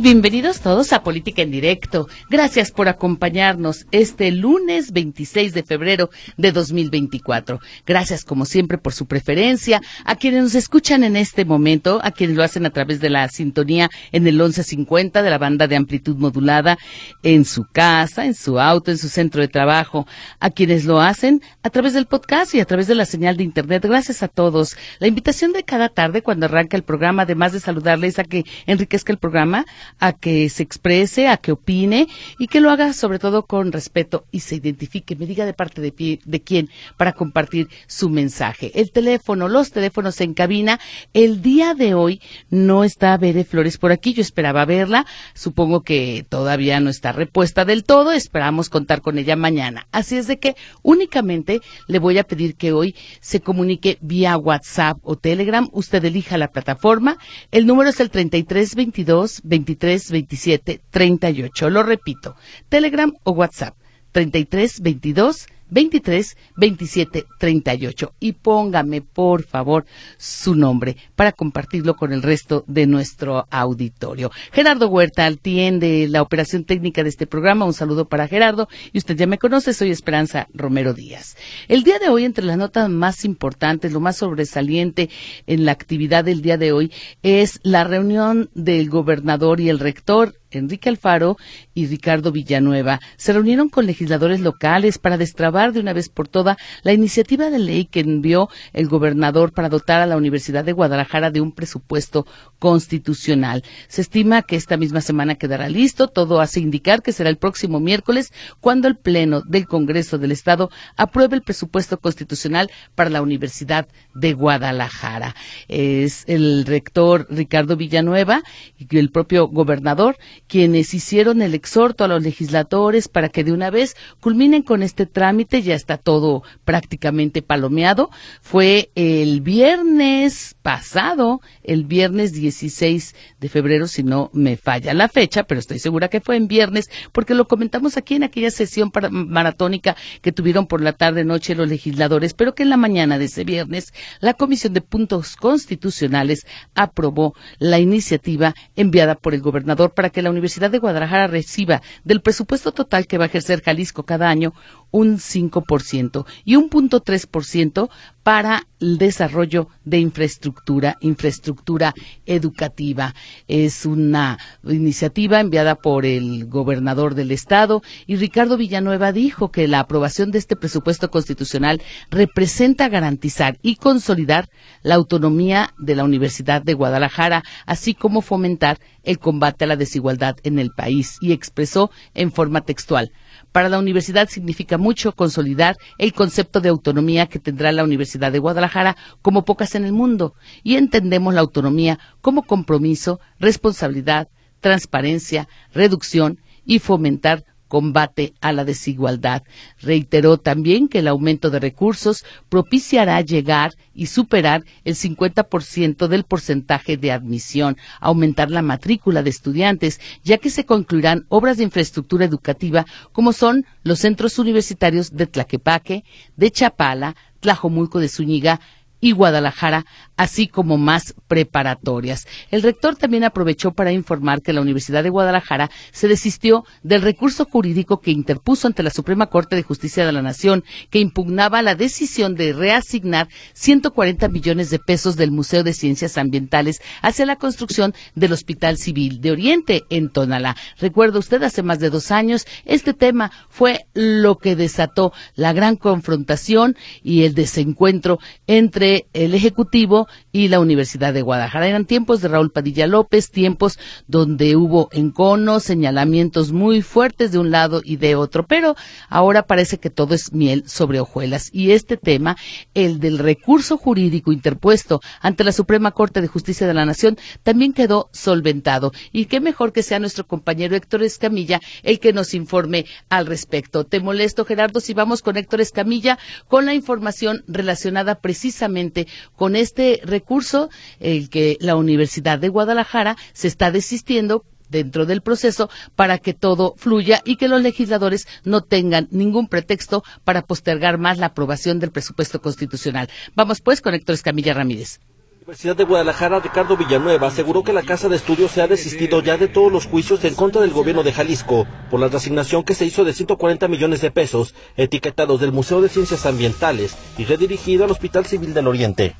Bienvenidos todos a Política en Directo. Gracias por acompañarnos este lunes 26 de febrero de 2024. Gracias como siempre por su preferencia, a quienes nos escuchan en este momento, a quienes lo hacen a través de la sintonía en el 1150 de la banda de amplitud modulada, en su casa, en su auto, en su centro de trabajo, a quienes lo hacen a través del podcast y a través de la señal de internet. Gracias a todos. La invitación de cada tarde cuando arranca el programa, además de saludarles a que enriquezca el programa, a que se exprese, a que opine y que lo haga sobre todo con respeto y se identifique, me diga de parte de, quién para compartir su mensaje. El teléfono, los teléfonos en cabina. El día de hoy no está Bere Flores por aquí, yo esperaba verla, supongo que todavía no está repuesta del todo, esperamos contar con ella mañana. Así es de que únicamente le voy a pedir que hoy se comunique vía WhatsApp o Telegram, usted elija la plataforma, el número es el 3322 23 27 38. Lo repito, Telegram o WhatsApp 33 22 23 27 38 y póngame por favor su nombre para compartirlo con el resto de nuestro auditorio. Gerardo Huerta atiende la operación técnica de este programa. Un saludo para Gerardo y usted ya me conoce, soy Esperanza Romero Díaz. El día de hoy, entre las notas más importantes, lo más sobresaliente en la actividad del día de hoy es la reunión del gobernador y el rector Enrique Alfaro y Ricardo Villanueva se reunieron con legisladores locales para destrabar de una vez por todas la iniciativa de ley que envió el gobernador para dotar a la Universidad de Guadalajara de un presupuesto constitucional. Se estima que esta misma semana quedará listo. Todo hace indicar que será el próximo miércoles cuando el Pleno del Congreso del Estado apruebe el presupuesto constitucional para la Universidad de Guadalajara. Es el rector Ricardo Villanueva y el propio gobernador quienes hicieron el exhorto a los legisladores para que de una vez culminen con este trámite, ya está todo prácticamente palomeado. Fue el viernes pasado, el viernes 16 de febrero, si no me falla la fecha, pero estoy segura que fue en viernes, porque lo comentamos aquí en aquella sesión maratónica que tuvieron por la tarde noche los legisladores, pero que en la mañana de ese viernes la Comisión de Puntos Constitucionales aprobó la iniciativa enviada por el gobernador para que la Universidad de Guadalajara reciba del presupuesto total que va a ejercer Jalisco cada año un 5% y un punto ciento para el desarrollo de infraestructura, infraestructura educativa. Es una iniciativa enviada por el gobernador del estado y Ricardo Villanueva dijo que la aprobación de este presupuesto constitucional representa garantizar y consolidar la autonomía de la Universidad de Guadalajara, así como fomentar el combate a la desigualdad en el país y expresó en forma textual para la universidad significa mucho consolidar el concepto de autonomía que tendrá la Universidad de Guadalajara como pocas en el mundo. Y entendemos la autonomía como compromiso, responsabilidad, transparencia, reducción y fomentar combate a la desigualdad. Reiteró también que el aumento de recursos propiciará llegar y superar el 50% del porcentaje de admisión, aumentar la matrícula de estudiantes, ya que se concluirán obras de infraestructura educativa como son los centros universitarios de Tlaquepaque, de Chapala, Tlajomulco de Zúñiga, y Guadalajara, así como más preparatorias. El rector también aprovechó para informar que la Universidad de Guadalajara se desistió del recurso jurídico que interpuso ante la Suprema Corte de Justicia de la Nación, que impugnaba la decisión de reasignar 140 millones de pesos del Museo de Ciencias Ambientales hacia la construcción del Hospital Civil de Oriente en Tonalá. Recuerda usted, hace más de dos años, este tema fue lo que desató la gran confrontación y el desencuentro entre el Ejecutivo y la Universidad de Guadalajara. Eran tiempos de Raúl Padilla López, tiempos donde hubo enconos, señalamientos muy fuertes de un lado y de otro, pero ahora parece que todo es miel sobre hojuelas. Y este tema, el del recurso jurídico interpuesto ante la Suprema Corte de Justicia de la Nación, también quedó solventado. Y qué mejor que sea nuestro compañero Héctor Escamilla el que nos informe al respecto. Te molesto, Gerardo, si vamos con Héctor Escamilla con la información relacionada precisamente con este recurso el que la Universidad de Guadalajara se está desistiendo dentro del proceso para que todo fluya y que los legisladores no tengan ningún pretexto para postergar más la aprobación del presupuesto constitucional. Vamos pues con Héctor Escamilla Ramírez. Universidad de Guadalajara, Ricardo Villanueva, aseguró que la Casa de Estudios se ha desistido ya de todos los juicios en contra del gobierno de Jalisco por la resignación que se hizo de 140 millones de pesos etiquetados del Museo de Ciencias Ambientales y redirigido al Hospital Civil del Oriente.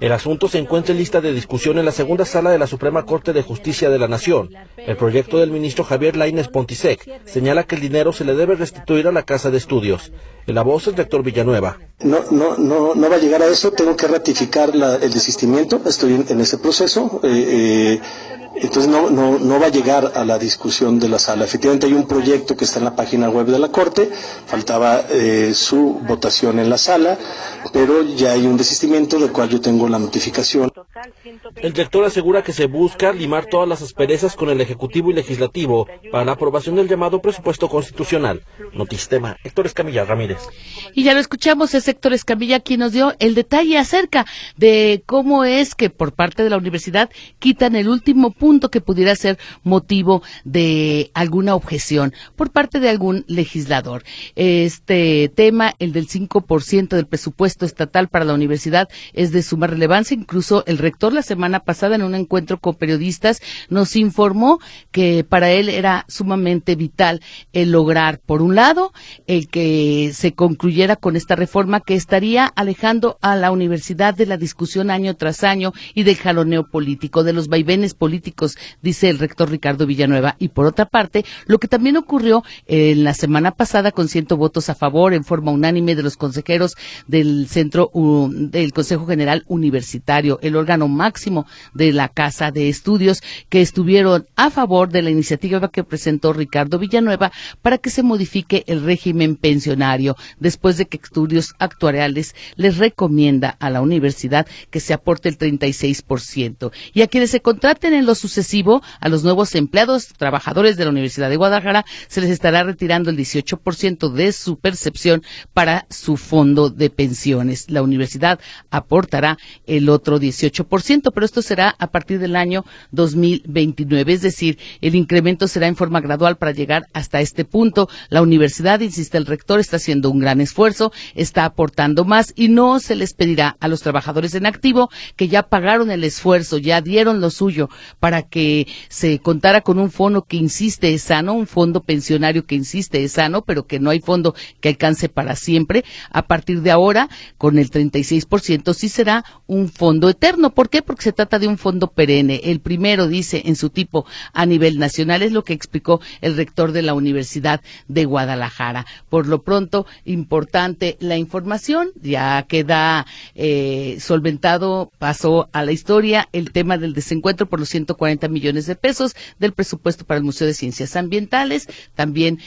El asunto se encuentra en lista de discusión en la segunda sala de la Suprema Corte de Justicia de la Nación. El proyecto del ministro Javier Lainez Pontisec señala que el dinero se le debe restituir a la Casa de Estudios. La voz del rector Villanueva. No, no, no, no va a llegar a eso, tengo que ratificar el desistimiento, estoy en, ese proceso. Eh, eh, entonces no, no, no va a llegar a la discusión de la sala. Efectivamente hay un proyecto que está en la página web de la Corte, faltaba eh, su votación en la sala, pero ya hay un desistimiento del cual yo tengo la notificación. El director asegura que se busca limar todas las asperezas con el Ejecutivo y Legislativo para la aprobación del llamado presupuesto constitucional. Notistema, Héctor Escamilla Ramírez. Y ya lo escuchamos, es Héctor Escamilla quien nos dio el detalle acerca de cómo es que por parte de la universidad quitan el último punto que pudiera ser motivo de alguna objeción por parte de algún legislador. Este tema, el del 5% del presupuesto estatal para la universidad, es de suma relevancia. Incluso el rector la semana pasada en un encuentro con periodistas nos informó que para él era sumamente vital el lograr, por un lado, el que se concluyera con esta reforma que estaría alejando a la universidad de la discusión año tras año y del jaloneo político, de los vaivenes políticos, dice el rector Ricardo Villanueva. Y por otra parte, lo que también ocurrió en la semana pasada con ciento votos a favor en forma unánime de los consejeros del centro del Consejo General Universitario, el órgano máximo de la Casa de Estudios, que estuvieron a favor de la iniciativa que presentó Ricardo Villanueva para que se modifique el régimen pensionario, después de que Estudios Actuariales les recomienda a la universidad que se aporte el 36%. Y a quienes se contraten en lo sucesivo, a los nuevos empleados, trabajadores de la Universidad de Guadalajara, se les estará retirando el 18% de su percepción para su fondo de pensiones. La universidad aportará el otro 18%, pero esto será a partir del año 2029. Es decir, el incremento será en forma gradual para llegar hasta este punto. La universidad, insiste el rector, está haciendo un gran esfuerzo, está aportando más y no se les pedirá a los trabajadores en activo que ya pagaron el esfuerzo, ya dieron lo suyo para que se contara con un fondo que insiste es sano, un fondo pensionario que insiste es sano, pero que no hay fondo que alcance para siempre. A partir de ahora, con el 36%, sí será un fondo eterno. ¿Por qué? Porque se trata de un fondo perenne. El primero, dice, en su tipo a nivel nacional, es lo que explicó el rector de la Universidad de Guadalajara. Por lo pronto, importante la información, ya queda eh, solventado, pasó a la historia el tema del desencuentro por los 140 millones de pesos del presupuesto para el Museo de Ciencias Ambientales. También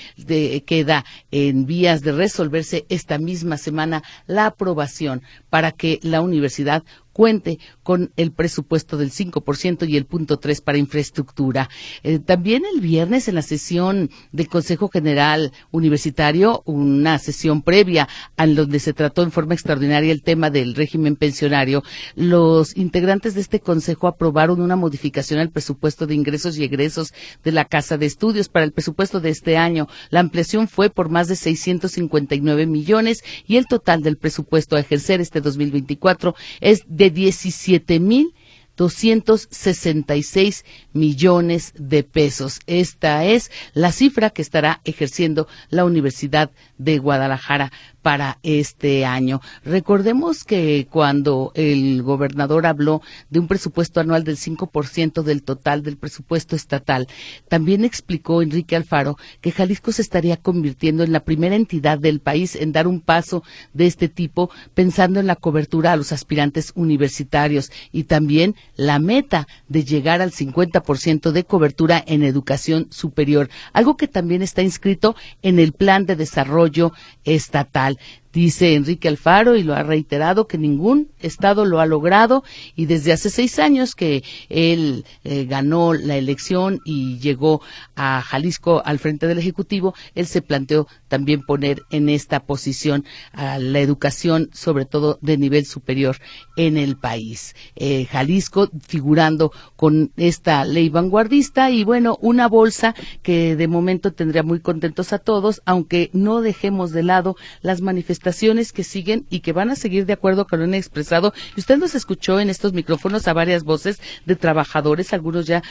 queda en vías de resolverse esta misma semana la aprobación para que la universidad cuente con el presupuesto del 5% y el punto 3 para infraestructura. Eh, también el viernes en la sesión del Consejo General Universitario, una sesión previa en donde se trató en forma extraordinaria el tema del régimen pensionario, los integrantes de este consejo aprobaron una modificación al presupuesto de ingresos y egresos de la Casa de Estudios para el presupuesto de este año. La ampliación fue por más de 659 millones y el total del presupuesto a ejercer este 2024 es de 17 mil 266 millones de pesos. Esta es la cifra que estará ejerciendo la Universidad de Guadalajara para este año. Recordemos que cuando el gobernador habló de un presupuesto anual del 5% del total del presupuesto estatal, también explicó Enrique Alfaro que Jalisco se estaría convirtiendo en la primera entidad del país en dar un paso de este tipo, pensando en la cobertura a los aspirantes universitarios y también la meta de llegar al 50% de cobertura en educación superior, algo que también está inscrito en el plan de desarrollo estatal. Dice Enrique Alfaro y lo ha reiterado que ningún estado lo ha logrado y desde hace seis años que él eh, ganó la elección y llegó a Jalisco al frente del Ejecutivo, él se planteó también poner en esta posición a la educación, sobre todo de nivel superior en el país. Eh, Jalisco figurando con esta ley vanguardista y bueno, una bolsa que de momento tendría muy contentos a todos, aunque no dejemos de lado las manifestaciones que siguen y que van a seguir de acuerdo con lo han expresado. Y usted nos escuchó en estos micrófonos a varias voces de trabajadores, algunos ya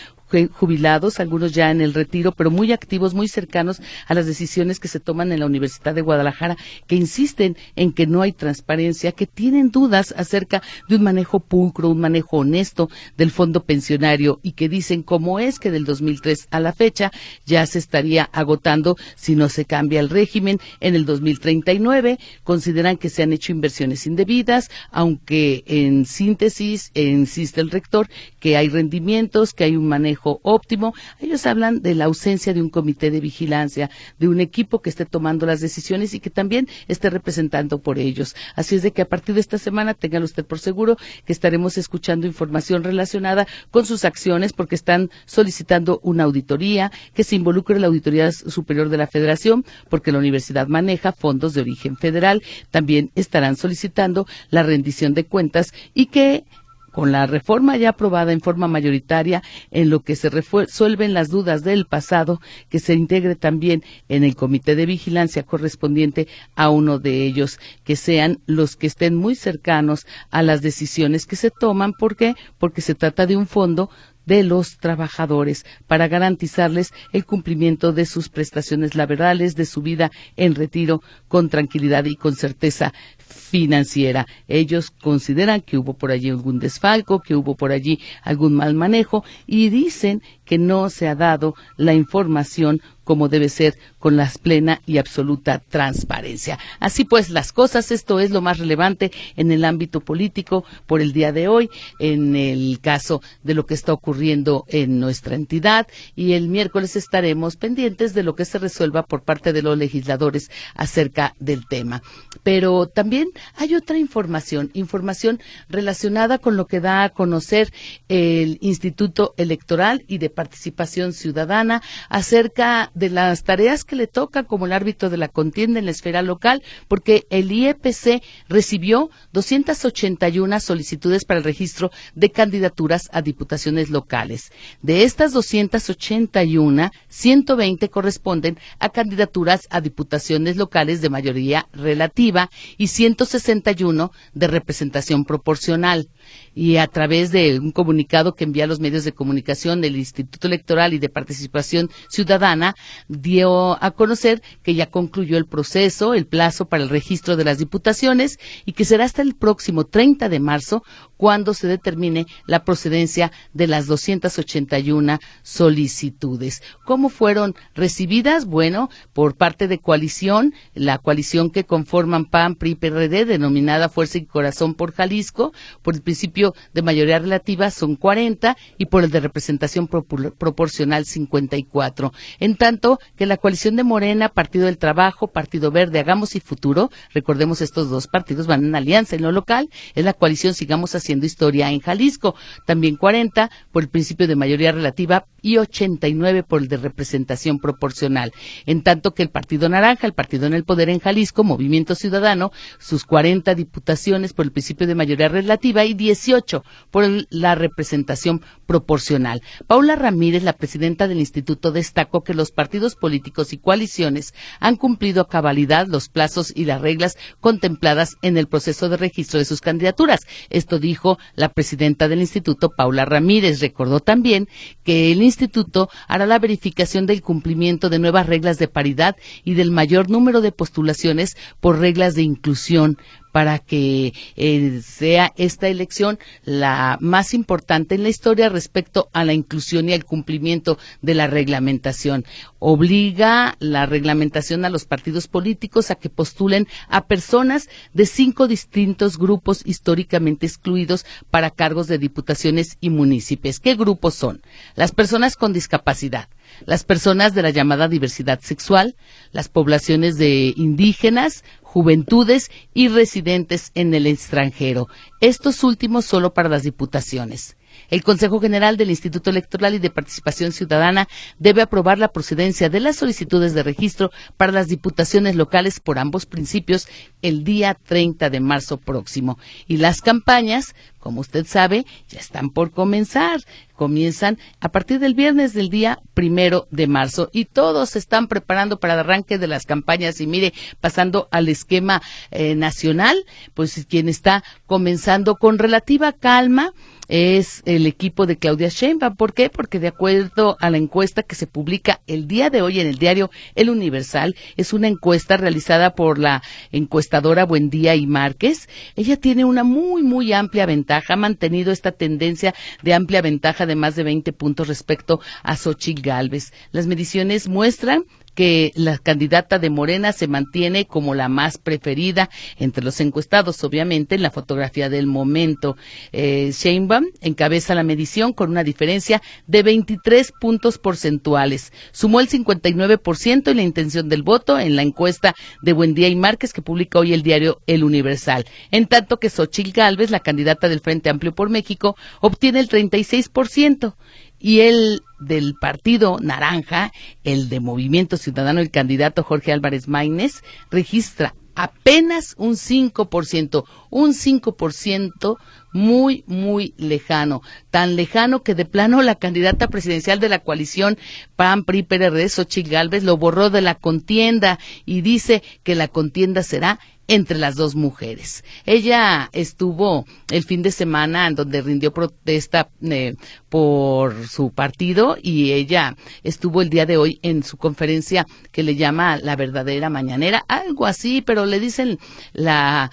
jubilados, algunos ya en el retiro, pero muy activos, muy cercanos a las decisiones que se toman en la Universidad de Guadalajara, que insisten en que no hay transparencia, que tienen dudas acerca de un manejo pulcro, un manejo honesto del fondo pensionario y que dicen cómo es que del 2003 a la fecha ya se estaría agotando si no se cambia el régimen en el 2039. Consideran que se han hecho inversiones indebidas, aunque en síntesis insiste el rector que hay rendimientos, que hay un manejo óptimo. Ellos hablan de la ausencia de un comité de vigilancia, de un equipo que esté tomando las decisiones y que también esté representando por ellos. Así es de que a partir de esta semana, tengan usted por seguro que estaremos escuchando información relacionada con sus acciones porque están solicitando una auditoría, que se involucre la Auditoría Superior de la Federación porque la universidad maneja fondos de origen federal. También estarán solicitando la rendición de cuentas y que con la reforma ya aprobada en forma mayoritaria, en lo que se resuelven las dudas del pasado, que se integre también en el comité de vigilancia correspondiente a uno de ellos, que sean los que estén muy cercanos a las decisiones que se toman. ¿Por qué? Porque se trata de un fondo de los trabajadores para garantizarles el cumplimiento de sus prestaciones laborales, de su vida en retiro con tranquilidad y con certeza financiera. Ellos consideran que hubo por allí algún desfalco, que hubo por allí algún mal manejo y dicen que no se ha dado la información como debe ser con la plena y absoluta transparencia. Así pues, las cosas, esto es lo más relevante en el ámbito político por el día de hoy, en el caso de lo que está ocurriendo en nuestra entidad y el miércoles estaremos pendientes de lo que se resuelva por parte de los legisladores acerca del tema. Pero también hay otra información, información relacionada con lo que da a conocer el Instituto Electoral y de participación ciudadana acerca de las tareas que le toca como el árbitro de la contienda en la esfera local, porque el IEPC recibió 281 solicitudes para el registro de candidaturas a diputaciones locales. De estas 281, 120 corresponden a candidaturas a diputaciones locales de mayoría relativa y 161 de representación proporcional. Y a través de un comunicado que envía a los medios de comunicación del Instituto Electoral y de Participación Ciudadana, dio a conocer que ya concluyó el proceso, el plazo para el registro de las diputaciones y que será hasta el próximo 30 de marzo cuando se determine la procedencia de las 281 solicitudes. ¿Cómo fueron recibidas? Bueno, por parte de coalición, la coalición que conforman PAN, PRI, PRD, denominada Fuerza y Corazón por Jalisco, por el principio de mayoría relativa son 40 y por el de representación proporcional 54. En tanto que la coalición de Morena, Partido del Trabajo, Partido Verde, Hagamos y Futuro, recordemos estos dos partidos van en alianza en lo local, es la coalición Sigamos Haciendo haciendo historia en Jalisco. También 40 por el principio de mayoría relativa y 89 por el de representación proporcional. En tanto que el Partido Naranja, el partido en el poder en Jalisco, Movimiento Ciudadano, sus 40 diputaciones por el principio de mayoría relativa y 18 por la representación proporcional. Paula Ramírez, la presidenta del instituto, destacó que los partidos políticos y coaliciones han cumplido a cabalidad los plazos y las reglas contempladas en el proceso de registro de sus candidaturas. Esto dijo la presidenta del instituto, Paula Ramírez. Recordó también que el instituto hará la verificación del cumplimiento de nuevas reglas de paridad y del mayor número de postulaciones por reglas de inclusión para que eh, sea esta elección la más importante en la historia respecto a la inclusión y al cumplimiento de la reglamentación. Obliga la reglamentación a los partidos políticos a que postulen a personas de cinco distintos grupos históricamente excluidos para cargos de diputaciones y municipios. ¿Qué grupos son? Las personas con discapacidad, las personas de la llamada diversidad sexual, las poblaciones de indígenas, juventudes y residentes en el extranjero. Estos últimos solo para las diputaciones. El Consejo General del Instituto Electoral y de Participación Ciudadana debe aprobar la procedencia de las solicitudes de registro para las diputaciones locales por ambos principios el día 30 de marzo próximo. Y las campañas, como usted sabe, ya están por comenzar. Comienzan a partir del viernes del día primero de marzo y todos se están preparando para el arranque de las campañas. Y mire, pasando al esquema eh, nacional, pues quien está comenzando con relativa calma es el equipo de Claudia Sheinbaum. ¿Por qué? Porque de acuerdo a la encuesta que se publica el día de hoy en el diario El Universal, es una encuesta realizada por la encuestadora Buendía y Márquez. Ella tiene una muy, muy amplia ventaja, ha mantenido esta tendencia de amplia ventaja de más de 20 puntos respecto a Xochitl Galvez. Las mediciones muestran que la candidata de Morena se mantiene como la más preferida entre los encuestados, obviamente, en la fotografía del momento. Eh, Sheinbaum encabeza la medición con una diferencia de 23 puntos porcentuales. Sumó el 59% en la intención del voto en la encuesta de Buendía y Márquez que publica hoy el diario El Universal. En tanto que Xochil Gálvez, la candidata del Frente Amplio por México, obtiene el 36% y el del partido naranja, el de Movimiento Ciudadano, el candidato Jorge Álvarez Maínez, registra apenas un 5%, un 5% muy, muy lejano, tan lejano que de plano la candidata presidencial de la coalición PAN, PRI, PRD, Xochitl Galvez, lo borró de la contienda y dice que la contienda será entre las dos mujeres. Ella estuvo el fin de semana en donde rindió protesta eh, por su partido y ella estuvo el día de hoy en su conferencia que le llama la verdadera mañanera, algo así, pero le dicen la,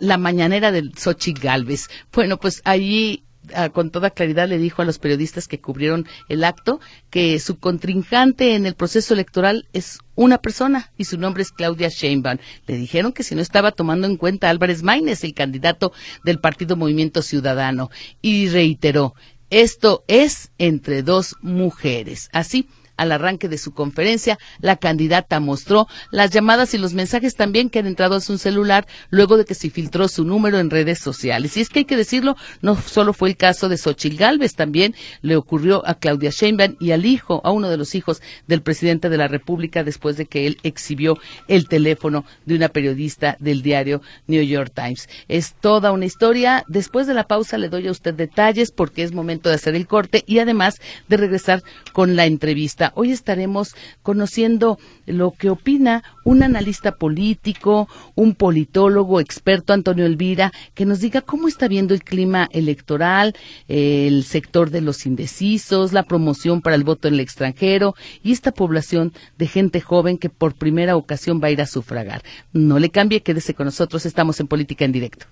la, mañanera del Xochitl Galvez. Bueno, pues allí con toda claridad le dijo a los periodistas que cubrieron el acto que su contrincante en el proceso electoral es una persona y su nombre es Claudia Sheinbaum. Le dijeron que si no estaba tomando en cuenta Álvarez Maínez, el candidato del Partido Movimiento Ciudadano, y reiteró, esto es entre dos mujeres. Así, al arranque de su conferencia, la candidata mostró las llamadas y los mensajes también que han entrado a su celular luego de que se filtró su número en redes sociales. Y es que hay que decirlo, no solo fue el caso de Xochil Gálvez, también le ocurrió a Claudia Sheinbaum y al hijo, a uno de los hijos del presidente de la República después de que él exhibió el teléfono de una periodista del diario New York Times. Es toda una historia. Después de la pausa le doy a usted detalles porque es momento de hacer el corte y además de regresar con la entrevista Hoy estaremos conociendo lo que opina un analista político, un politólogo experto, Antonio Elvira, que nos diga cómo está viendo el clima electoral, el sector de los indecisos, la promoción para el voto en el extranjero y esta población de gente joven que por primera ocasión va a ir a sufragar. No le cambie, quédese con nosotros, estamos en Política en Directo.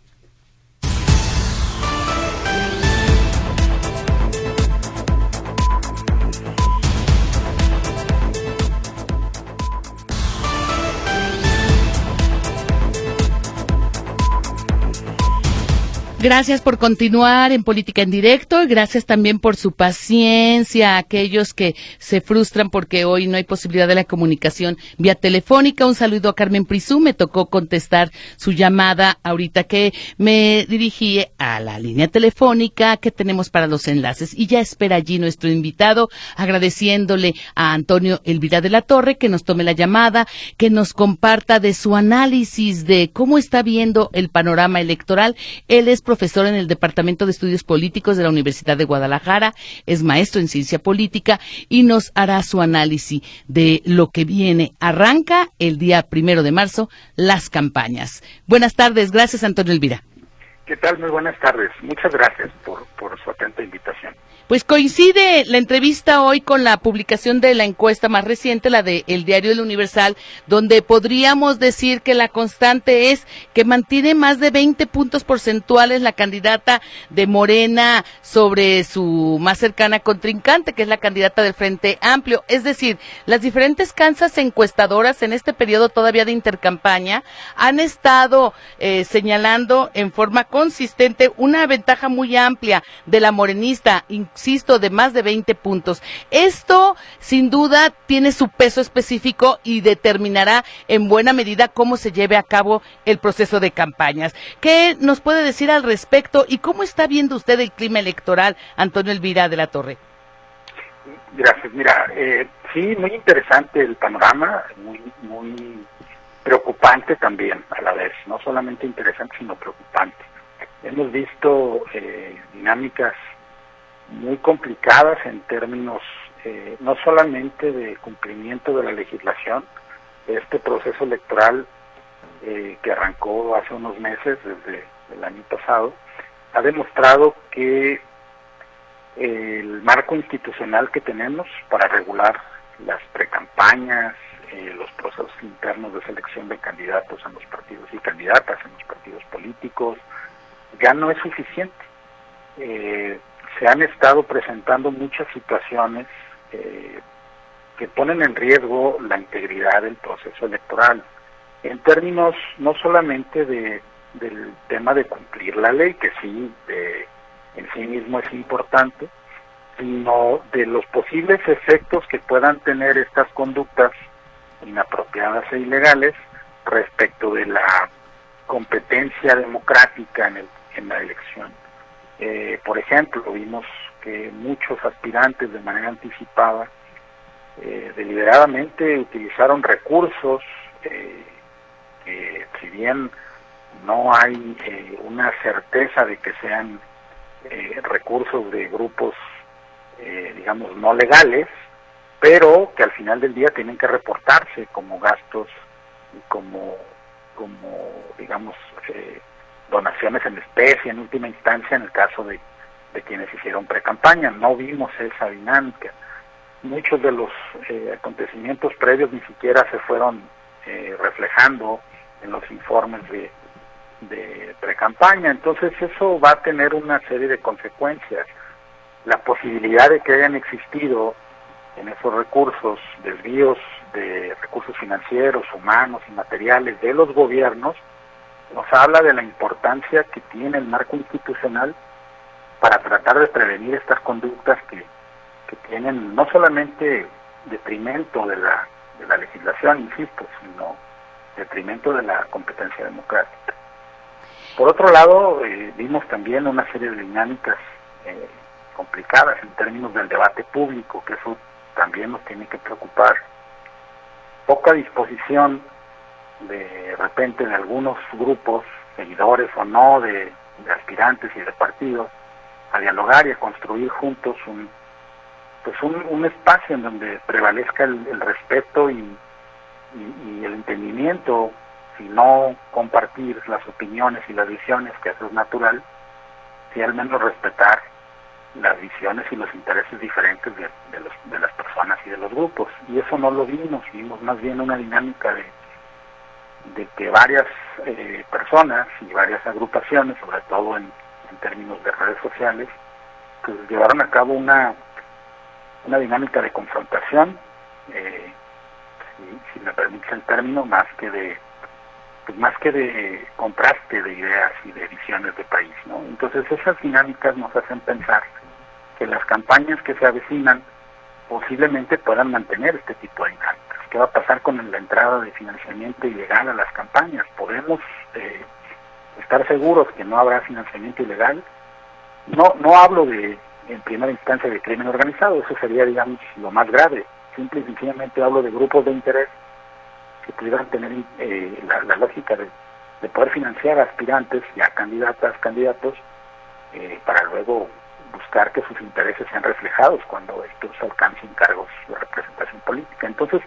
Gracias por continuar en Política en Directo gracias también por su paciencia a aquellos que se frustran porque hoy no hay posibilidad de la comunicación vía telefónica. Un saludo a Carmen Prisú. Me tocó contestar su llamada ahorita que me dirigí a la línea telefónica que tenemos para los enlaces y ya espera allí nuestro invitado agradeciéndole a Antonio Elvira de la Torre que nos tome la llamada, que nos comparta de su análisis de cómo está viendo el panorama electoral. Él es en el Departamento de Estudios Políticos de la Universidad de Guadalajara, es maestro en ciencia política y nos hará su análisis de lo que viene. Arranca el día primero de marzo las campañas. Buenas tardes, gracias Antonio Elvira. ¿Qué tal? Muy buenas tardes. Muchas gracias por, por su atenta invitación. Pues coincide la entrevista hoy con la publicación de la encuesta más reciente, la de El Diario del Universal, donde podríamos decir que la constante es que mantiene más de 20 puntos porcentuales la candidata de Morena sobre su más cercana contrincante, que es la candidata del Frente Amplio. Es decir, las diferentes cansas encuestadoras en este periodo todavía de intercampaña han estado eh, señalando en forma consistente una ventaja muy amplia de la morenista, insisto, de más de 20 puntos. Esto, sin duda, tiene su peso específico y determinará en buena medida cómo se lleve a cabo el proceso de campañas. ¿Qué nos puede decir al respecto y cómo está viendo usted el clima electoral, Antonio Elvira de la Torre? Gracias. Mira, eh, sí, muy interesante el panorama, muy, muy preocupante también a la vez, no solamente interesante, sino preocupante. Hemos visto eh, dinámicas muy complicadas en términos eh, no solamente de cumplimiento de la legislación, este proceso electoral eh, que arrancó hace unos meses, desde el año pasado, ha demostrado que el marco institucional que tenemos para regular las precampañas, eh, los procesos internos de selección de candidatos en los partidos y candidatas en los partidos políticos, ya no es suficiente. Eh, se han estado presentando muchas situaciones eh, que ponen en riesgo la integridad del proceso electoral, en términos no solamente de, del tema de cumplir la ley, que sí de, en sí mismo es importante, sino de los posibles efectos que puedan tener estas conductas inapropiadas e ilegales respecto de la competencia democrática en, el, en la elección. Eh, por ejemplo, vimos que muchos aspirantes de manera anticipada eh, deliberadamente utilizaron recursos eh, que si bien no hay eh, una certeza de que sean recursos de grupos digamos no legales pero que al final del día tienen que reportarse como gastos y como, como digamos, donaciones en especie en última instancia en el caso de, quienes hicieron pre-campaña. No vimos esa dinámica. Muchos de los eh, acontecimientos previos ni siquiera se fueron eh, reflejando en los informes de, de pre-campaña. Entonces eso va a tener una serie de consecuencias. La posibilidad de que hayan existido en esos recursos, desvíos de recursos financieros, humanos y materiales de los gobiernos, nos habla de la importancia que tiene el marco institucional para tratar de prevenir estas conductas que, que tienen no solamente detrimento de la, de la legislación, insisto, sino detrimento de la competencia democrática. Por otro lado, eh, vimos también una serie de dinámicas eh, complicadas en términos del debate público, que eso también nos tiene que preocupar. Poca disposición de repente de algunos grupos, seguidores o no, de, aspirantes y de partidos, a dialogar y a construir juntos un pues un, un espacio en donde prevalezca el, respeto y, y, y, el entendimiento, si no compartir las opiniones y las visiones, que eso es natural, si al menos respetar las visiones y los intereses diferentes de, de, los, de las personas y de los grupos. Y eso no lo vimos, vimos más bien una dinámica de, de que varias eh, personas y varias agrupaciones, sobre todo en, términos de redes sociales, pues llevaron a cabo una, una dinámica de confrontación, eh, si, me permite el término, más que de pues más que de contraste de ideas y de visiones de país, ¿no? Entonces esas dinámicas nos hacen pensar que las campañas que se avecinan posiblemente puedan mantener este tipo de dinámicas. ¿Qué va a pasar con la entrada de financiamiento ilegal a las campañas? ¿Podemos eh, estar seguros que no habrá financiamiento ilegal? No, no hablo de, en primera instancia, de crimen organizado, eso sería, digamos, lo más grave. Simple y sencillamente hablo de grupos de interés que pudieran tener eh, la, la, lógica de, de, poder financiar a aspirantes y a candidatas, candidatos, eh, para luego buscar que sus intereses sean reflejados cuando estos alcancen cargos de representación política. Entonces,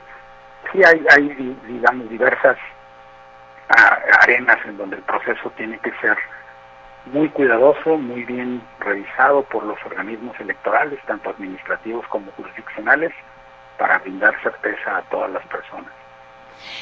sí hay, hay digamos, diversas uh, arenas en donde el proceso tiene que ser muy cuidadoso, muy bien revisado por los organismos electorales, tanto administrativos como jurisdiccionales, para brindar certeza a todas las personas.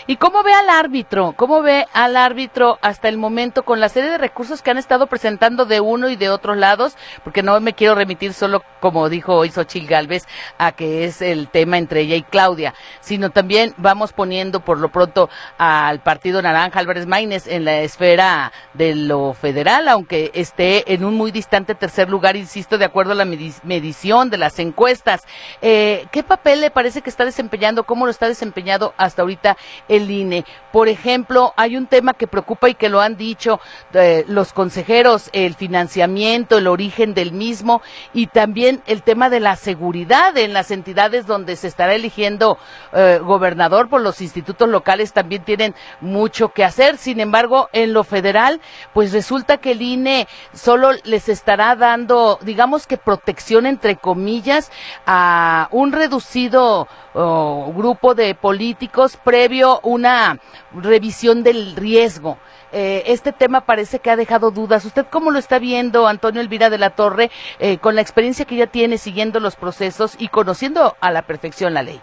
¿Y cómo ve al árbitro? ¿Cómo ve al árbitro hasta el momento con la serie de recursos que han estado presentando de uno y de otros lados? Porque no me quiero remitir solo, como dijo hoy Xochil Galvez, a que es el tema entre ella y Claudia, sino también vamos poniendo por lo pronto al Partido Naranja Álvarez Maínez en la esfera de lo federal, aunque esté en un muy distante tercer lugar, insisto, de acuerdo a la medición de las encuestas. Eh, ¿Qué papel le parece que está desempeñando? ¿Cómo lo está desempeñando hasta ahorita el INE? Por ejemplo, hay un tema que preocupa y que lo han dicho eh, los consejeros, el financiamiento, el origen del mismo y también el tema de la seguridad en las entidades donde se estará eligiendo eh, gobernador por los institutos locales también tienen mucho que hacer. Sin embargo, en lo federal, pues resulta que el INE solo les estará dando, digamos que protección entre comillas, a un reducido oh, grupo de políticos previo una revisión del riesgo. Eh, este tema parece que ha dejado dudas. ¿Usted cómo lo está viendo, Antonio Elvira de la Torre, eh, con la experiencia que ya tiene siguiendo los procesos y conociendo a la perfección la ley?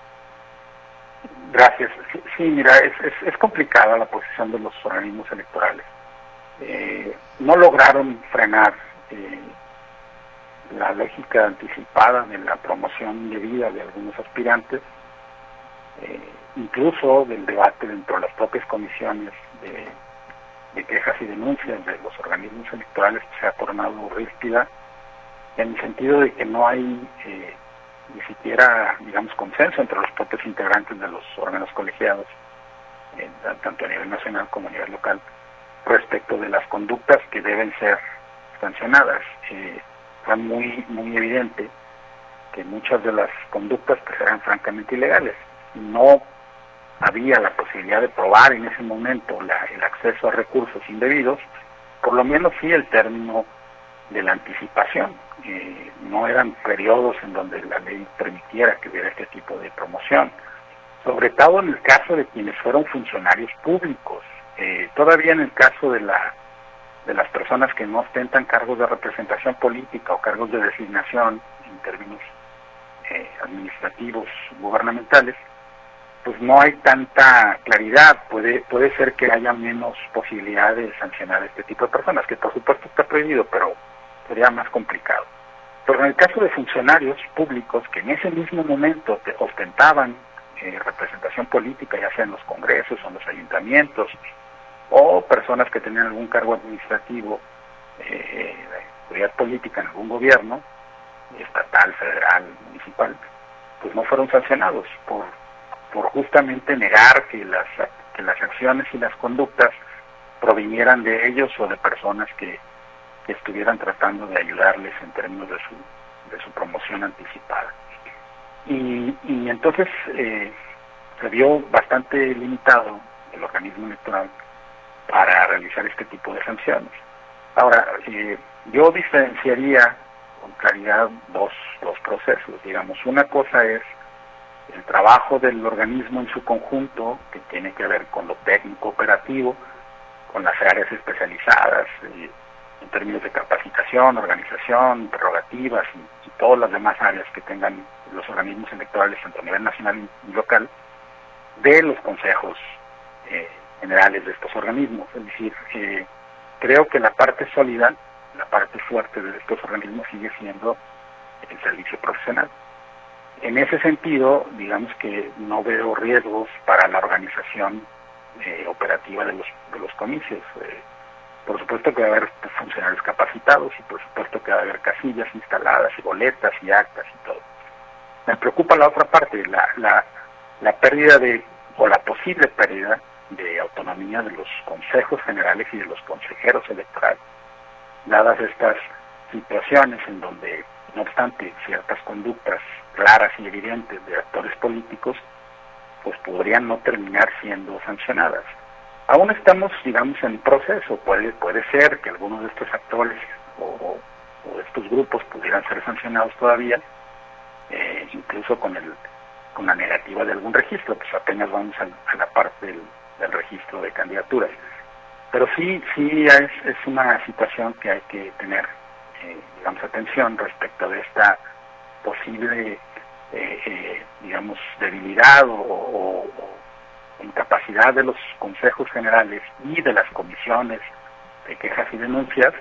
Gracias. Sí, mira, es, es, complicada la posición de los organismos electorales. Eh, no lograron frenar la lógica anticipada de la promoción de vida de algunos aspirantes, incluso del debate dentro de las propias comisiones de quejas y denuncias de los organismos electorales se ha tornado ríspida en el sentido de que no hay eh, ni siquiera, digamos, consenso entre los propios integrantes de los órganos colegiados, tanto a nivel nacional como a nivel local, respecto de las conductas que deben ser sancionadas. Eh, fue muy, muy evidente que muchas de las conductas pues, eran francamente ilegales. No había la posibilidad de probar en ese momento el acceso a recursos indebidos, por lo menos sí el término de la anticipación. Eh, no eran periodos en donde la ley permitiera que hubiera este tipo de promoción, sobre todo en el caso de quienes fueron funcionarios públicos. Eh, todavía en el caso de la de las personas que no ostentan cargos de representación política o cargos de designación en términos eh, administrativos gubernamentales, pues no hay tanta claridad, puede, puede ser que haya menos posibilidad de sancionar a este tipo de personas, que por supuesto está prohibido, pero sería más complicado. Pero en el caso de funcionarios públicos que en ese mismo momento ostentaban eh, representación política, ya sea en los congresos o en los ayuntamientos, o personas que tenían algún cargo administrativo, eh, de política en algún gobierno, estatal, federal, municipal, pues no fueron sancionados por por justamente negar que las, que las acciones y las conductas provinieran de ellos o de personas que, estuvieran tratando de ayudarles en términos de su, de su promoción anticipada. Y, y entonces eh, se vio bastante limitado el organismo electoral para realizar este tipo de sanciones. Ahora, eh, yo diferenciaría con claridad dos, dos procesos, digamos. Una cosa es el trabajo del organismo en su conjunto, que tiene que ver con lo técnico operativo, con las áreas especializadas eh, en términos de capacitación, organización, prerrogativas y, todas las demás áreas que tengan los organismos electorales tanto a nivel nacional y local, de los consejos eh, generales de estos organismos. Es decir, eh, creo que la parte sólida, la parte fuerte de estos organismos sigue siendo el servicio profesional. En ese sentido, digamos que no veo riesgos para la organización eh, operativa de los, de los comicios. Eh, por supuesto que va a haber funcionarios capacitados y por supuesto que va a haber casillas instaladas y boletas y actas y todo. Me preocupa la otra parte, la, la, la pérdida de, o la posible pérdida de autonomía de los consejos generales y de los consejeros electorales, dadas estas situaciones en donde, no obstante, ciertas conductas claras y evidentes de actores políticos, pues podrían no terminar siendo sancionadas. Aún estamos, digamos, en proceso. Puede, puede ser que algunos de estos actores o, estos grupos pudieran ser sancionados todavía, eh, incluso con el con la negativa de algún registro, pues apenas vamos a, la parte del, registro de candidaturas. Pero sí, sí es, es una situación que hay que tener, eh, digamos, atención respecto de esta posible, eh, eh, digamos, debilidad o, en capacidad de los consejos generales y de las comisiones de quejas y denuncias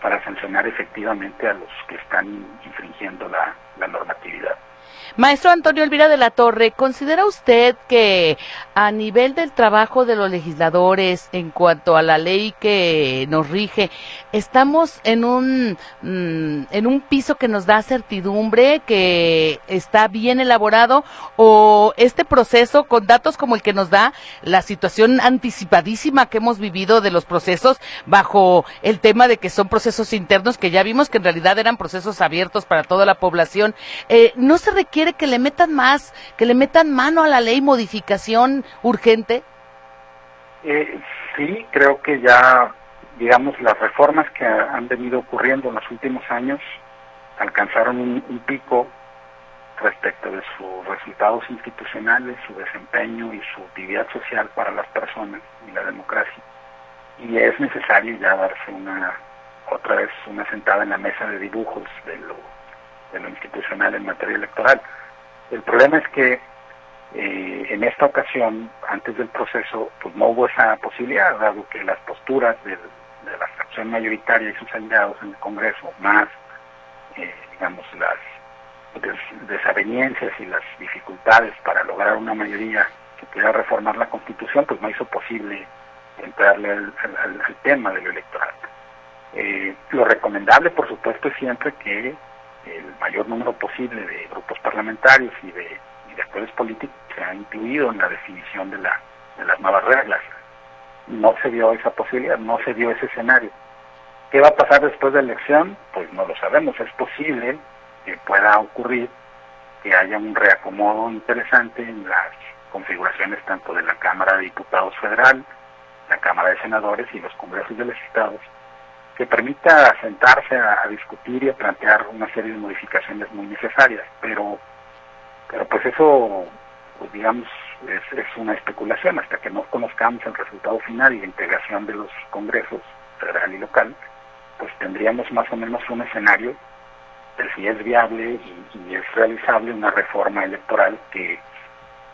para sancionar efectivamente a los que están infringiendo la, normatividad. Maestro Antonio Elvira de la Torre, ¿considera usted que a nivel del trabajo de los legisladores en cuanto a la ley que nos rige, estamos en un mm, en un piso que nos da certidumbre, que está bien elaborado o este proceso con datos como el que nos da la situación anticipadísima que hemos vivido de los procesos bajo el tema de que son procesos internos que ya vimos que en realidad eran procesos abiertos para toda la población, eh, no se requiere que le metan más, que le metan mano a la ley, modificación urgente? Eh, sí, creo que ya, digamos, las reformas que han venido ocurriendo en los últimos años alcanzaron un, pico respecto de sus resultados institucionales, su desempeño y su utilidad social para las personas y la democracia. Y es necesario ya darse una, otra vez, una sentada en la mesa de dibujos de lo de lo institucional en materia electoral. El problema es que eh, en esta ocasión, antes del proceso, pues no hubo esa posibilidad, dado que las posturas de, la fracción mayoritaria y sus aliados en el Congreso, más, eh, digamos, las desavenencias y las dificultades para lograr una mayoría que pudiera reformar la Constitución, pues no hizo posible entrarle al, tema de lo electoral. Eh, lo recomendable, por supuesto, es siempre que el mayor número posible de grupos parlamentarios y de, actores políticos se ha incluido en la definición de, la, de las nuevas reglas. No se dio esa posibilidad, no se dio ese escenario. ¿Qué va a pasar después de la elección? Pues no lo sabemos. Es posible que pueda ocurrir que haya un reacomodo interesante en las configuraciones tanto de la Cámara de Diputados Federal, la Cámara de Senadores y los Congresos de los Estados, que permita sentarse a, discutir y a plantear una serie de modificaciones muy necesarias, pero, pero pues eso, pues digamos, es, una especulación. Hasta que no conozcamos el resultado final y la integración de los congresos federal y local, pues tendríamos más o menos un escenario de si es viable y es realizable una reforma electoral que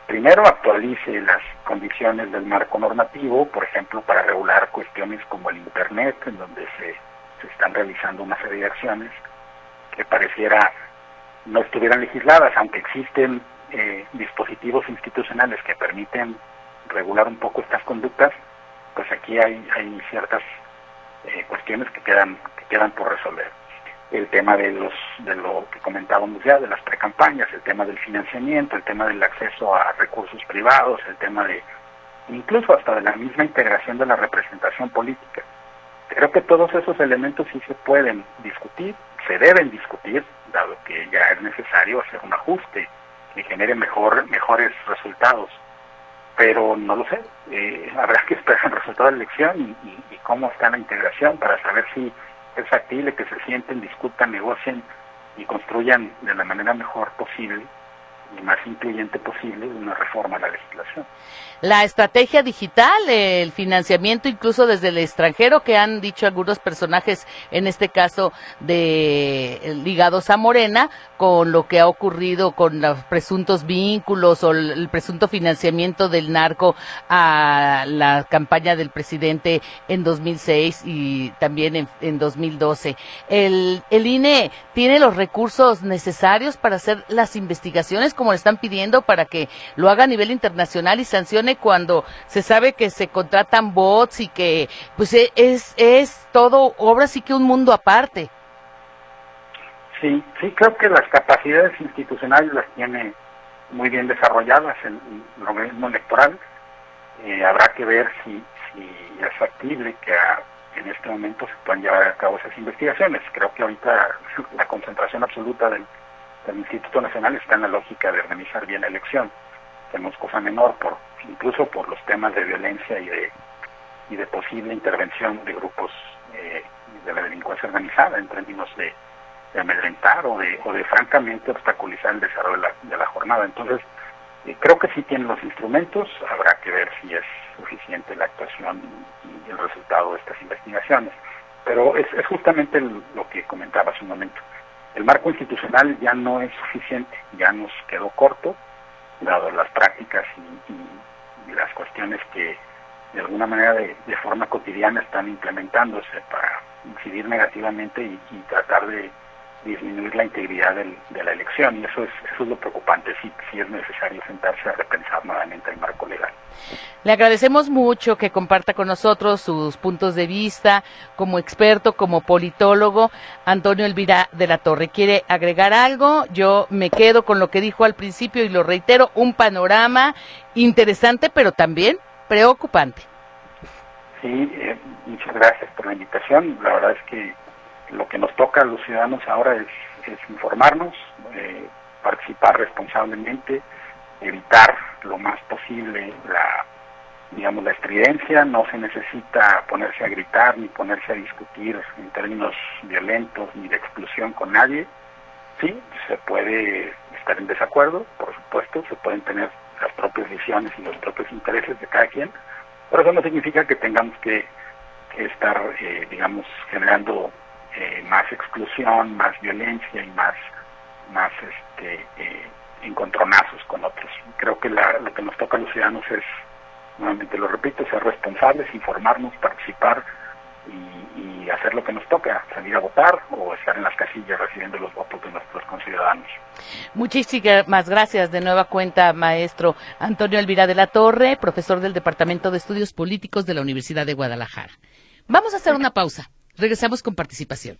primero actualice las condiciones del marco normativo, por ejemplo, para regular cuestiones como el Internet, en donde se, están realizando una serie de acciones que pareciera no estuvieran legisladas, aunque existen eh, dispositivos institucionales que permiten regular un poco estas conductas, pues aquí hay, hay ciertas eh, cuestiones que quedan, que quedan por resolver el tema de los de lo que comentábamos ya de las precampañas, el tema del financiamiento, el tema del acceso a recursos privados, el tema de incluso hasta de la misma integración de la representación política. Creo que todos esos elementos sí se pueden discutir, se deben discutir, dado que ya es necesario hacer un ajuste que genere mejor mejores resultados. Pero no lo sé, eh, habrá que esperar el resultado de la elección y cómo está la integración para saber si es factible que se sienten, discutan, negocien y construyan de la manera mejor posible más incluyente posible una reforma a la legislación la estrategia digital, el financiamiento incluso desde el extranjero que han dicho algunos personajes, en este caso de ligados a Morena, con lo que ha ocurrido con los presuntos vínculos o el presunto financiamiento del narco a la campaña del presidente en 2006 y también en, en 2012. El, el INE tiene los recursos necesarios para hacer las investigaciones le están pidiendo para que lo haga a nivel internacional y sancione cuando se sabe que se contratan bots y que pues e, es, es todo, obra sí que un mundo aparte. Sí, sí, creo que las capacidades institucionales las tiene muy bien desarrolladas en el organismo electoral. Eh, habrá que ver si, si es factible que en este momento se puedan llevar a cabo esas investigaciones. Creo que ahorita la concentración absoluta del, del Instituto Nacional está en la lógica de organizar bien la elección es cosa menor, por, incluso por los temas de violencia y de, y de posible intervención de grupos eh, de la delincuencia organizada en términos de, amedrentar o de, o de francamente obstaculizar el desarrollo de la, jornada. Entonces, eh, creo que sí tienen los instrumentos, habrá que ver si es suficiente la actuación y el resultado de estas investigaciones. Pero es, es justamente lo que comentaba hace un momento. El marco institucional ya no es suficiente, ya nos quedó corto, dado las prácticas y, las cuestiones que de alguna manera de, forma cotidiana están implementándose para incidir negativamente y, tratar de disminuir la integridad de la elección y eso es eso es lo preocupante si, si es necesario sentarse a repensar nuevamente el marco legal. Le agradecemos mucho que comparta con nosotros sus puntos de vista como experto, como politólogo. Antonio Elvira de la Torre, ¿quiere agregar algo? Yo me quedo con lo que dijo al principio y lo reitero, un panorama interesante, pero también preocupante. Sí, eh, muchas gracias por la invitación. La verdad es que lo que nos toca a los ciudadanos ahora es, informarnos, eh, participar responsablemente, evitar lo más posible la digamos la estridencia, no se necesita ponerse a gritar ni ponerse a discutir en términos violentos ni de exclusión con nadie. Sí, se puede estar en desacuerdo, por supuesto, se pueden tener las propias visiones y los propios intereses de cada quien, pero eso no significa que tengamos que, estar, eh, digamos, generando eh, más exclusión, más violencia y más, más este, eh, encontronazos con otros. Creo que lo que nos toca a los ciudadanos es, nuevamente lo repito, ser responsables, informarnos, participar y, y, hacer lo que nos toca, salir a votar o estar en las casillas recibiendo los votos de nuestros conciudadanos. Muchísimas gracias de nueva cuenta, maestro Antonio Elvira de la Torre, profesor del Departamento de Estudios Políticos de la Universidad de Guadalajara. Vamos a hacer una pausa. Regresamos con participación.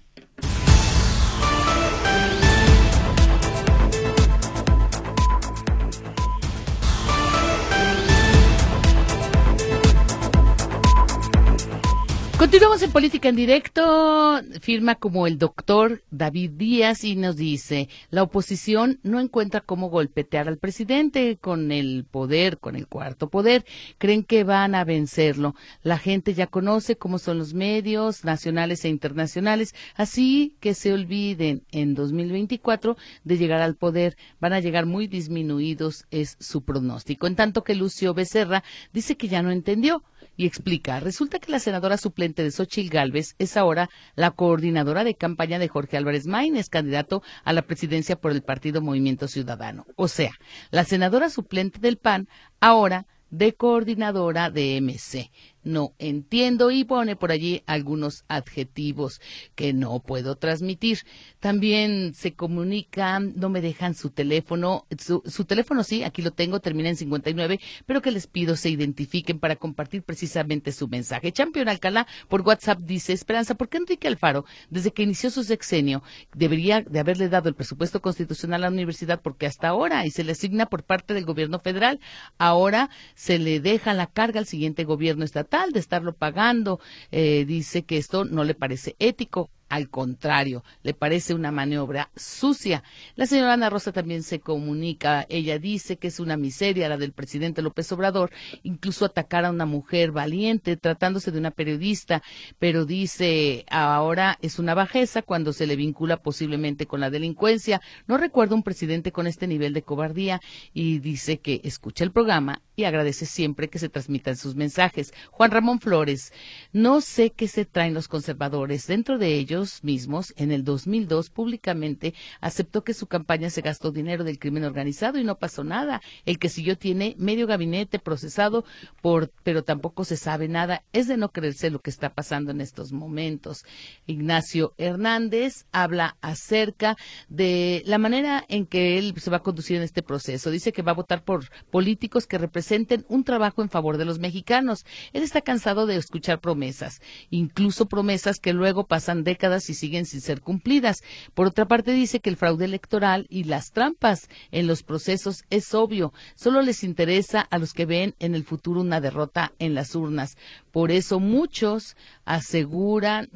Continuamos en Política en Directo. Firma como el doctor David Díaz y nos dice, la oposición no encuentra cómo golpetear al presidente con el poder, con el cuarto poder. Creen que van a vencerlo. La gente ya conoce cómo son los medios nacionales e internacionales, así que se olviden en 2024 de llegar al poder. Van a llegar muy disminuidos, es su pronóstico. En tanto que Lucio Becerra dice que ya no entendió y explica, resulta que la senadora suplente de Xochitl Gálvez es ahora la coordinadora de campaña de Jorge Álvarez Maínez, candidato a la presidencia por el partido Movimiento Ciudadano. O sea, la senadora suplente del PAN ahora de coordinadora de MC no entiendo y pone por allí algunos adjetivos que no puedo transmitir. También se comunican, no me dejan su teléfono, su, teléfono sí, aquí lo tengo, termina en 59, pero que les pido se identifiquen para compartir precisamente su mensaje. Champion Alcalá por WhatsApp dice, Esperanza, ¿por qué Enrique Alfaro, desde que inició su sexenio, debería de haberle dado el presupuesto constitucional a la universidad porque hasta ahora y se le asigna por parte del gobierno federal, ahora se le deja la carga al siguiente gobierno estatal? De estarlo pagando. Eh, dice que esto no le parece ético. Al contrario, le parece una maniobra sucia. La señora Ana Rosa también se comunica. Ella dice que es una miseria la del presidente López Obrador, incluso atacar a una mujer valiente tratándose de una periodista, pero dice ahora es una bajeza cuando se le vincula posiblemente con la delincuencia. No recuerdo un presidente con este nivel de cobardía y dice que escucha el programa y agradece siempre que se transmitan sus mensajes. Juan Ramón Flores, no sé qué se traen los conservadores. Dentro de ellos mismos, en el 2002, públicamente aceptó que su campaña se gastó dinero del crimen organizado y no pasó nada. El que siguió tiene medio gabinete procesado, por, pero tampoco se sabe nada. Es de no creerse lo que está pasando en estos momentos. Ignacio Hernández habla acerca de la manera en que él se va a conducir en este proceso. Dice que va a votar por políticos que representen un trabajo en favor de los mexicanos. Él está cansado de escuchar promesas, incluso promesas que luego pasan décadas y siguen sin ser cumplidas. Por otra parte, dice que el fraude electoral y las trampas en los procesos es obvio, solo les interesa a los que ven en el futuro una derrota en las urnas. Por eso muchos aseguran,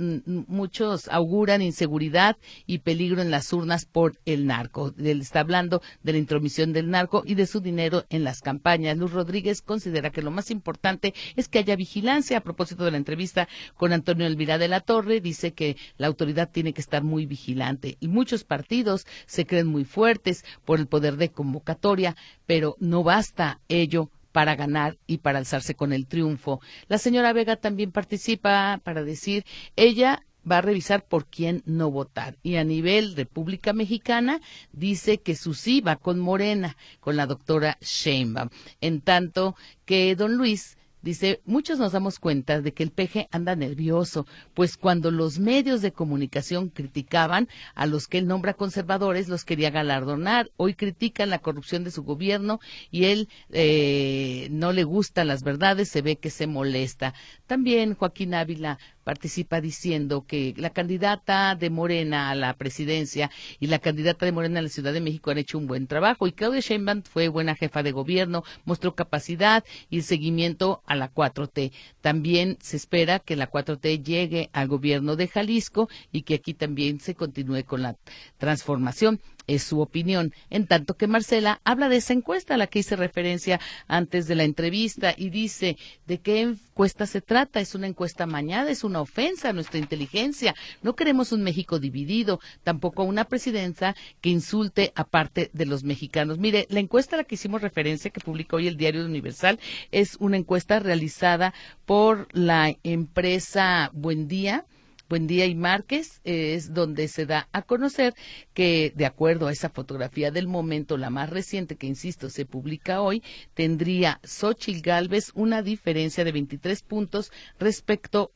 muchos auguran inseguridad y peligro en las urnas por el narco. Él está hablando de la intromisión del narco y de su dinero en las campañas. Luz Rodríguez considera que lo más importante es que haya vigilancia. A propósito de la entrevista con Antonio Elvira de la Torre, dice que la autoridad tiene que estar muy vigilante. Y muchos partidos se creen muy fuertes por el poder de convocatoria, pero no basta ello para ganar y para alzarse con el triunfo. La señora Vega también participa para decir, ella va a revisar por quién no votar. Y a nivel República Mexicana, dice que su sí va con Morena, con la doctora Sheinbaum. En tanto que don Luis Dice, muchos nos damos cuenta de que el peje anda nervioso, pues cuando los medios de comunicación criticaban a los que él nombra conservadores, los quería galardonar. Hoy critican la corrupción de su gobierno y él eh, no le gustan las verdades, se ve que se molesta. También Joaquín Ávila participa diciendo que la candidata de Morena a la presidencia y la candidata de Morena a la Ciudad de México han hecho un buen trabajo y Claudia Sheinbaum fue buena jefa de gobierno, mostró capacidad y el seguimiento a la 4T. También se espera que la 4T llegue al gobierno de Jalisco y que aquí también se continúe con la transformación es su opinión. En tanto que Marcela habla de esa encuesta a la que hice referencia antes de la entrevista y dice de qué encuesta se trata. Es una encuesta mañana, es una ofensa a nuestra inteligencia. No queremos un México dividido, tampoco una presidencia que insulte a parte de los mexicanos. Mire, la encuesta a la que hicimos referencia, que publicó hoy el Diario Universal, es una encuesta realizada por la empresa Buen Día Buen Día y Márquez es donde se da a conocer que, de acuerdo a esa fotografía del momento, la más reciente que, insisto, se publica hoy, tendría Xochitl Galvez una diferencia de 23 puntos respecto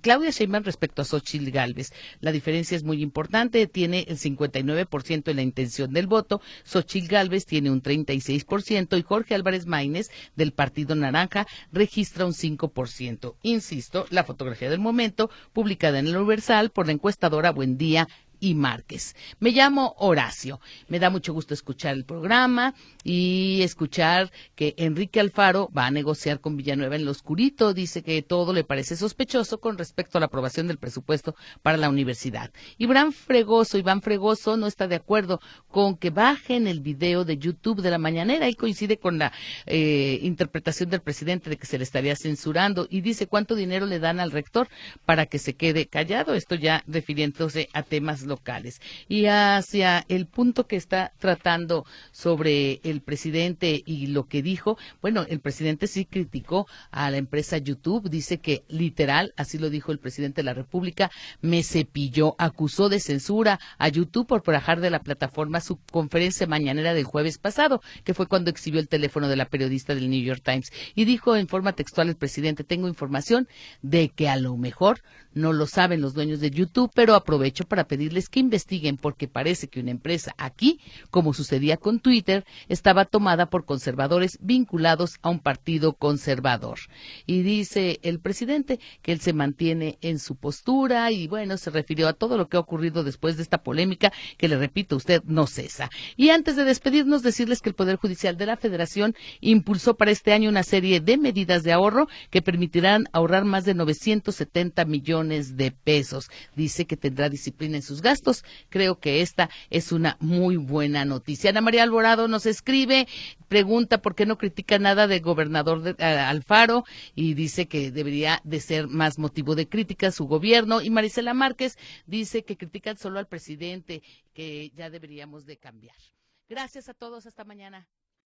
Claudia Sheinbaum respecto a Xochitl Galvez. La diferencia es muy importante, tiene el 59% de la intención del voto, Xochitl Galvez tiene un 36% y Jorge Álvarez Maínez del Partido Naranja registra un 5%. Insisto, la fotografía del momento publicada en el Universal por la encuestadora Buen Día y Márquez. Me llamo Horacio. Me da mucho gusto escuchar el programa y escuchar que Enrique Alfaro va a negociar con Villanueva en lo oscurito. Dice que todo le parece sospechoso con respecto a la aprobación del presupuesto para la universidad. Iván Fregoso, Iván Fregoso no está de acuerdo con que bajen el video de YouTube de la mañanera y coincide con la eh, interpretación del presidente de que se le estaría censurando y dice cuánto dinero le dan al rector para que se quede callado. Esto ya refiriéndose a temas locales. Y hacia el punto que está tratando sobre el presidente y lo que dijo, bueno, el presidente sí criticó a la empresa YouTube, dice que literal, así lo dijo el presidente de la República, me cepilló, acusó de censura a YouTube por bajar de la plataforma su conferencia mañanera del jueves pasado, que fue cuando exhibió el teléfono de la periodista del New York Times. Y dijo en forma textual el presidente, tengo información de que a lo mejor no lo saben los dueños de YouTube, pero aprovecho para pedirles que investiguen porque parece que una empresa aquí, como sucedía con Twitter, estaba tomada por conservadores vinculados a un partido conservador. Y dice el presidente que él se mantiene en su postura y bueno, se refirió a todo lo que ha ocurrido después de esta polémica que le repito, usted no cesa. Y antes de despedirnos, decirles que el Poder Judicial de la Federación impulsó para este año una serie de medidas de ahorro que permitirán ahorrar más de 970 millones de pesos. Dice que tendrá disciplina en sus gastos. Creo que esta es una muy buena noticia. Ana María Alborado nos escribe, pregunta por qué no critica nada del gobernador de, Alfaro y dice que debería de ser más motivo de crítica su gobierno. Y Marisela Márquez dice que critican solo al presidente, que ya deberíamos de cambiar. Gracias a todos. Hasta mañana.